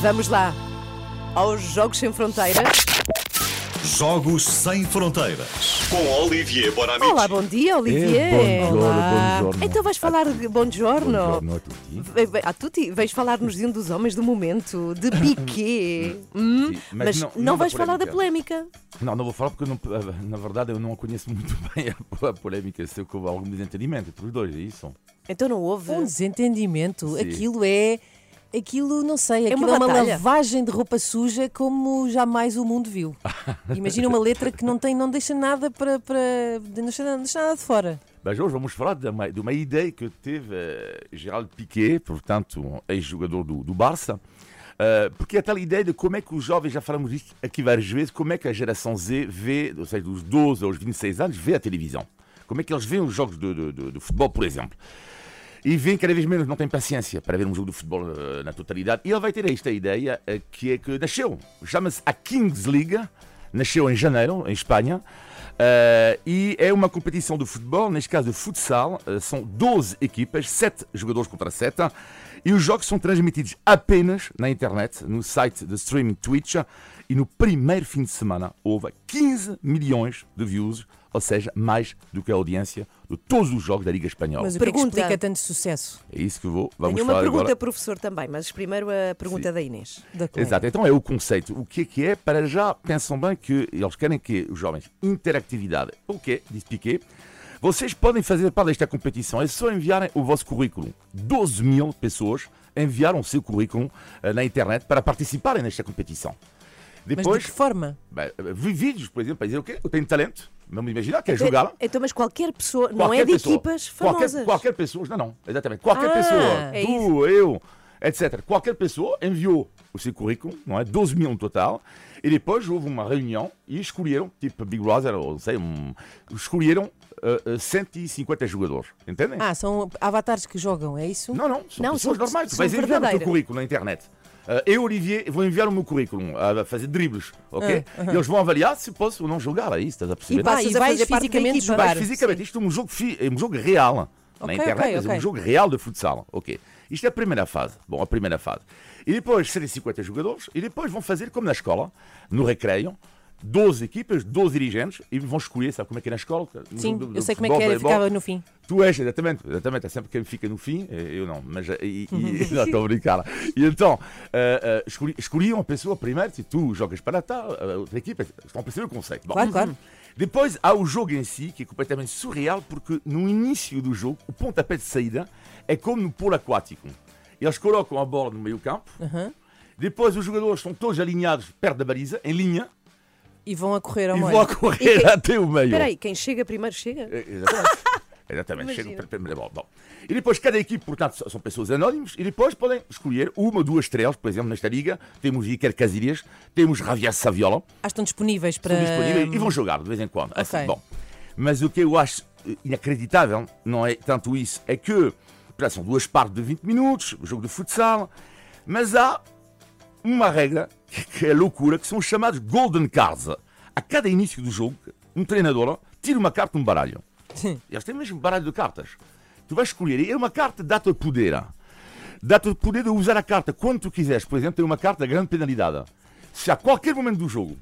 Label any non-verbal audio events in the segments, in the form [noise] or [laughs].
Vamos lá aos Jogos Sem Fronteiras. Jogos Sem Fronteiras. Com Olivier Bonamici. Olá, bom dia, Olivier. Eh, buongiorno, Olá. buongiorno. Então vais falar de a tutti. Ve- ve- A tutti, vais falar-nos de um dos homens do momento, de Piqué. [laughs] Hum? Sim, Mas, mas não, não- não vais falar da polémica. Não, não vou falar porque, não, na verdade, eu não conheço [laughs] muito bem a, a polémica. Sei que houve algum desentendimento entre os dois, é isso? Então não houve. Um desentendimento. Sim. Aquilo é. Aquilo, não sei, É aquilo uma é uma lavagem de roupa suja como jamais o mundo viu. [laughs] Imagina uma letra que não tem, não deixa nada para. para não, deixa, não deixa nada de fora. Mas hoje vamos falar de uma, de uma ideia que teve eh, Gerald Piqué, portanto, um ex-jogador do, do Barça, eh, porque é tal ideia de como é que os jovens, já falamos disto aqui várias vezes, como é que a geração Z vê, ou seja, dos 12 aos 26 anos, vê a televisão. Como é que eles veem os jogos de, de- de- de futebol, por exemplo. E vêem cada vez menos, não têm paciência para ver um jogo de futebol eh, na totalidade. E ele vai ter esta ideia eh, que é que nasceu, chama-se a Kings League, nasceu em janeiro, em Espanha, eh, e é uma competição de futebol, neste caso de futsal, são 12 equipas, 7 jogadores contra 7, e os jogos são transmitidos apenas na internet, no site de streaming Twitch, e no primeiro fim de semana houve 15 milhões de views, ou seja, mais do que a audiência de todos os jogos da Liga Espanhola. Mas o que é que Pergunta. explica tanto sucesso É isso que vou, vamos Tenho uma falar pergunta, agora. professor, também, mas primeiro a pergunta da Inês. da? Exato, então é o conceito. O que é que é? Para já, pensam bem que eles querem que os jovens, interatividade. O quê? Diz Piquet. Vocês podem fazer parte desta competição, é só enviarem o vosso currículo. 12 mil pessoas enviaram o seu currículo eh, na internet para participarem nesta competição. Mas Depois, de que forma? bem, vi vídeos, por exemplo, para dizer o quê? Eu tenho talento, vamos imaginar, quer jogar. Então, mas qualquer pessoa, não Qualquer é de pessoa. equipas Qualquer, famosas. qualquer pessoa, não, não, exatamente. Qualquer Ah, pessoa, é tu, eu, etc. Qualquer pessoa enviou o seu currículo, não é? 12 mil no total, e depois houve uma reunião e escolheram, tipo Big Brother, ou não sei, um, escolheram eh, eh, 150 jogadores, entendem? Ah, são avatares que jogam, é isso? Não, não, são Não, pessoas são- normais. Tu são vais enviar o teu currículo na internet. Eh, eu, Olivier, vou enviar o meu currículo a fazer dribles, ok? Ah, E eles vão avaliar se posso ou não jogar, aí estás a perceber? E passas Ah, e a vais fazer parte da fisicamente jogar. Mas fisicamente, isto é um jogo, fi- é um jogo real na Ok, internet, ok, mas é um jogo real de futsal. Ok. Isto é a primeira fase. Bom, a primeira fase. E depois serem 50 jogadores e depois vão fazer como na escola, no recreio. 12 equipas, 12 dirigentes e vão escolher, sabe como é que é na escola? Sim, jogo do- eu do sei como é que futebol, era, voleibol. ficava no fim. Tu és, exatamente, exatamente, é sempre quem fica no fim, eh, eu não, mas eh, e, e, [laughs] [laughs] não estou a brincar. E então, eh, eh, escolhi- escolhiam a pessoa primeiro, se tu jogas para tal, a outra equipa, estão a perceber o conceito. Bom, Claro, claro. Depois há o jogo em si, que é completamente surreal, porque no início do jogo, o pontapé de saída é como no polo aquático. Eles colocam a bola no meio campo, depois os jogadores estão todos alinhados perto da baliza, em linha, E vão a correr ao e meio. vão a correr quem- até o meio. Espera aí, quem chega primeiro chega? É, Exatamente. [laughs] Exatamente. Imagina. Chega para primeira bola. Bom. E depois cada equipe, portanto, são- pessoas anónimas e depois podem escolher uma ou duas estrelas, por exemplo, nesta liga. Temos Iker Casillas, temos Javier Saviola, Ah, estão disponíveis para. estão disponíveis e vão jogar de vez em quando. Assim, Ok. bom. Mas o que eu acho eh, inacreditável não é tanto isso, é que portanto, são duas partes de 20 minutos, o jogo de futsal, mas há uma regra que- é loucura, que são os chamados Golden Cards. A cada início do jogo, um treinador tira uma carta de um baralho. Eles têm mesmo baralho de cartas. Tu vais escolher, e é uma carta dá-te poder. Dá-te poder de usar a carta quando tu quiseres. Por exemplo, tem uma carta de grande penalidade. Se a qualquer momento do jogo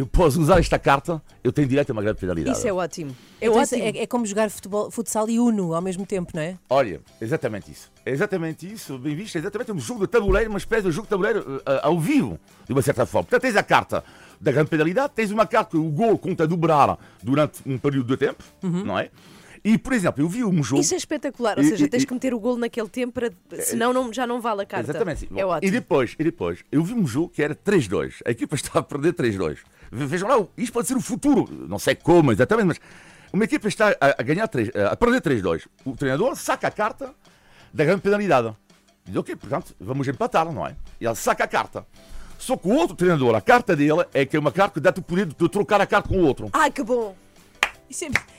eu posso usar esta carta, eu tenho direito a uma grande penalidade. Isso é ótimo. É Então, ótimo. é, é como jogar futebol, futsal e Uno ao mesmo tempo, não é? Olha, exatamente isso. É exatamente isso, bem visto, é exatamente um jogo de tabuleiro, uma espécie de jogo de tabuleiro eh, ao vivo, de uma certa forma. Portanto, tens a carta da grande penalidade, tens uma carta que o gol conta a dobrar durante um período de tempo, não é? E, por exemplo, eu vi um jogo... Isso é espetacular, ou E- seja, e- tens e- que meter o golo naquele tempo, para... senão não, já não vale a carta. Exatamente. Bom, É E ótimo. depois, e depois, eu vi um jogo que era 3-2. A equipa [laughs] estava a perder 3-2. Ve- Vejam lá, isto pode ser o futuro. Não sei como exatamente, mas uma equipa está a, a ganhar 3, a perder 3-2. O treinador saca a carta da grande penalidade. Diz, ok, portanto, vamos empatar, não é? E ele saca a carta. Só que o outro treinador, a carta dele, é que é uma carta que dá-te o poder de trocar a carta com o outro. Ai, que bom!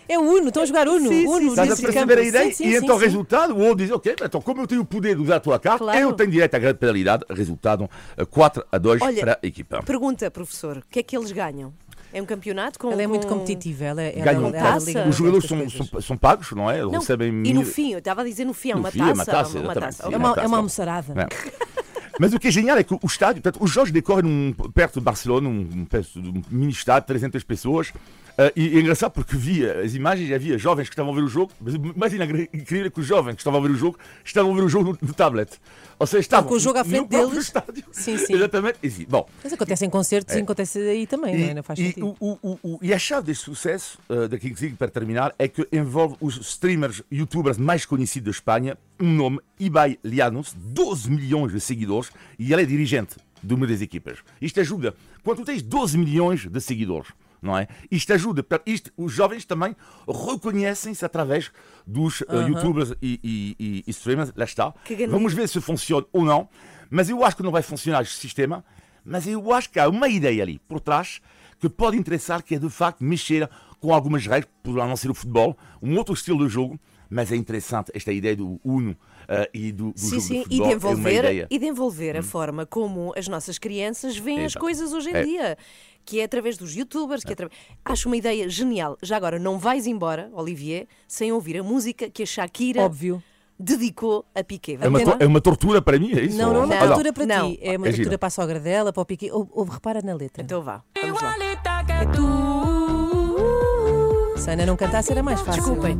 É, é Uno, estão a jogar Uno. Sim, Uno sim. Estás a perceber a ideia? Sim, sim, e então o resultado, o outro diz, ok, então como eu tenho o poder de usar a tua carta, Claro. eu tenho direito à grande penalidade. Resultado eh, 4 a 2 Olha, para a equipa. Pergunta, professor, o que é que eles ganham? É um campeonato com. Ela é muito com- competitiva. Ela, ela, Ganham ela, ela taça. liga Os jogadores são, são, são pagos, não é? Eles Não, recebem e no fim, eu estava a dizer no fim, é No uma fim, taça. é uma taça, uma taça. Sim, É uma, taça. é uma almoçarada. É. Mas o que é genial é que o estádio, portanto, os jogos decorrem num, perto de Barcelona, um, um, um mini estádio, 300 pessoas. Uh, e é engraçado porque via as imagens e havia jovens que estavam a ver o jogo, mas mais incrível é que os jovens que estavam a ver o jogo estavam a ver o jogo no, no tablet. Ou seja, estavam com o jogo à frente deles. estádio. Sim, sim. Exatamente. E, bom, Mas acontece em concertos e acontece aí também, não, é? não faz e, sentido. o, o, o, e a chave deste sucesso uh, da Kings League, para terminar, é que envolve os streamers, youtubers mais conhecidos da Espanha, um nome, Ibai Llanos, 12 milhões de seguidores, e ele é dirigente de uma das equipas. Isto ajuda. Quando tu tens 12 milhões de seguidores, não é? Isto ajuda. Isto, os jovens também reconhecem-se através dos uh, youtubers e, e, e, e streamers. Lá está. Vamos ver se funciona ou não. Mas eu acho que não vai funcionar este sistema. Mas eu acho que há uma ideia ali por trás que pode interessar, que é de facto mexer com algumas regras, poderá não ser o futebol, um outro estilo de jogo, mas é interessante esta ideia do Uno eh, e do, do Sim, jogo sim, de e futebol. de é uma envolver, ideia. Hum. e de envolver a forma como as nossas crianças veem as coisas hoje em É. dia. Que é através dos youtubers, que é atra- Acho uma ideia genial. Já agora, não vais embora, Olivier, sem ouvir a música que a Shakira Óbvio. dedicou a Piqué. É uma, é uma tortura para mim, é isso? Não, não é uma Ah, tortura para Não. ti, é uma É tortura para a sogra dela, para o Piqué. Ou, ou repara na letra. Então vá, vamos lá. Se a Ana não cantasse era mais fácil. Desculpem.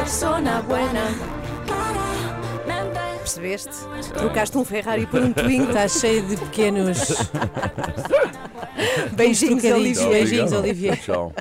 persona buena. Percebeste? Trocaste um Ferrari por um Twingo. Está cheio de pequenos [laughs] Beijinhos. Olivier. Beijinhos, Olivier. Tchau.